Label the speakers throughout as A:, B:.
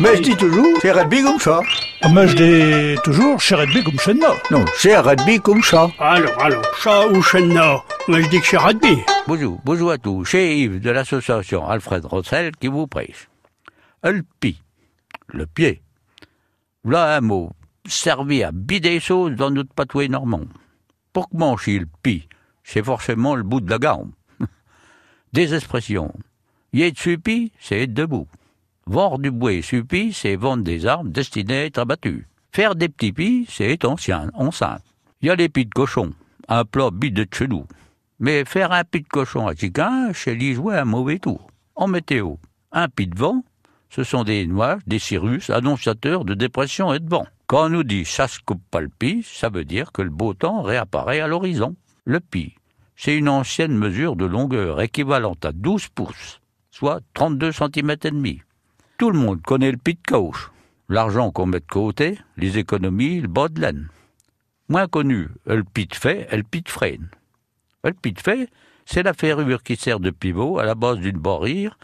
A: Mais je dis toujours, c'est rugby comme ça.
B: Mais je dis toujours, chez rugby comme chez nous.
A: Non, c'est rugby comme ça.
C: Alors, alors, chat ou chenna Moi, je dis que c'est rugby.
D: Bonjour, bonjour à tous. C'est Yves de l'association Alfred Rossel qui vous prêche. Le pi, le pied. Voilà un mot servi à bider les choses dans notre patois normand. Pour manger le pi, c'est forcément le bout de la gambe. Des expressions. Y être supi, c'est être debout. Vendre du bois supi, c'est vendre des armes destinées à être abattues. Faire des petits pis, c'est être ancien, enceinte. Y a les pis de cochon, un plat bide de chez nous. Mais faire un pis de cochon à Chicain, c'est lui jouer un mauvais tour. En météo, un pis de vent, ce sont des nuages, des cirrus, annonciateurs de dépression et de vent. Quand on nous dit ça se pis, ça veut dire que le beau temps réapparaît à l'horizon. Le pis, c'est une ancienne mesure de longueur équivalente à 12 pouces, soit 32 cm et demi. Tout le monde connaît le pis de gauche, l'argent qu'on met de côté, les économies, le bas. Moins connu, le pit de fait le pit de freine. Le pit de fait, c'est la ferrure qui sert de pivot à la base d'une barrière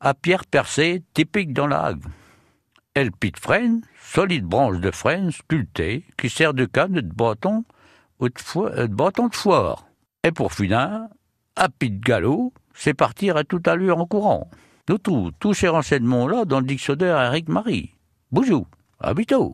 D: à pierre percée typique dans la hague. Le freine, solide branche de freine sculptée qui sert de canne de bâton ou de, euh, de bâton de foire. Et pour finir, un pit galop, c'est partir à toute allure en courant. Nous trouvons tous ces renseignements-là dans le dictionnaire Eric Marie. Bonjour, à bientôt.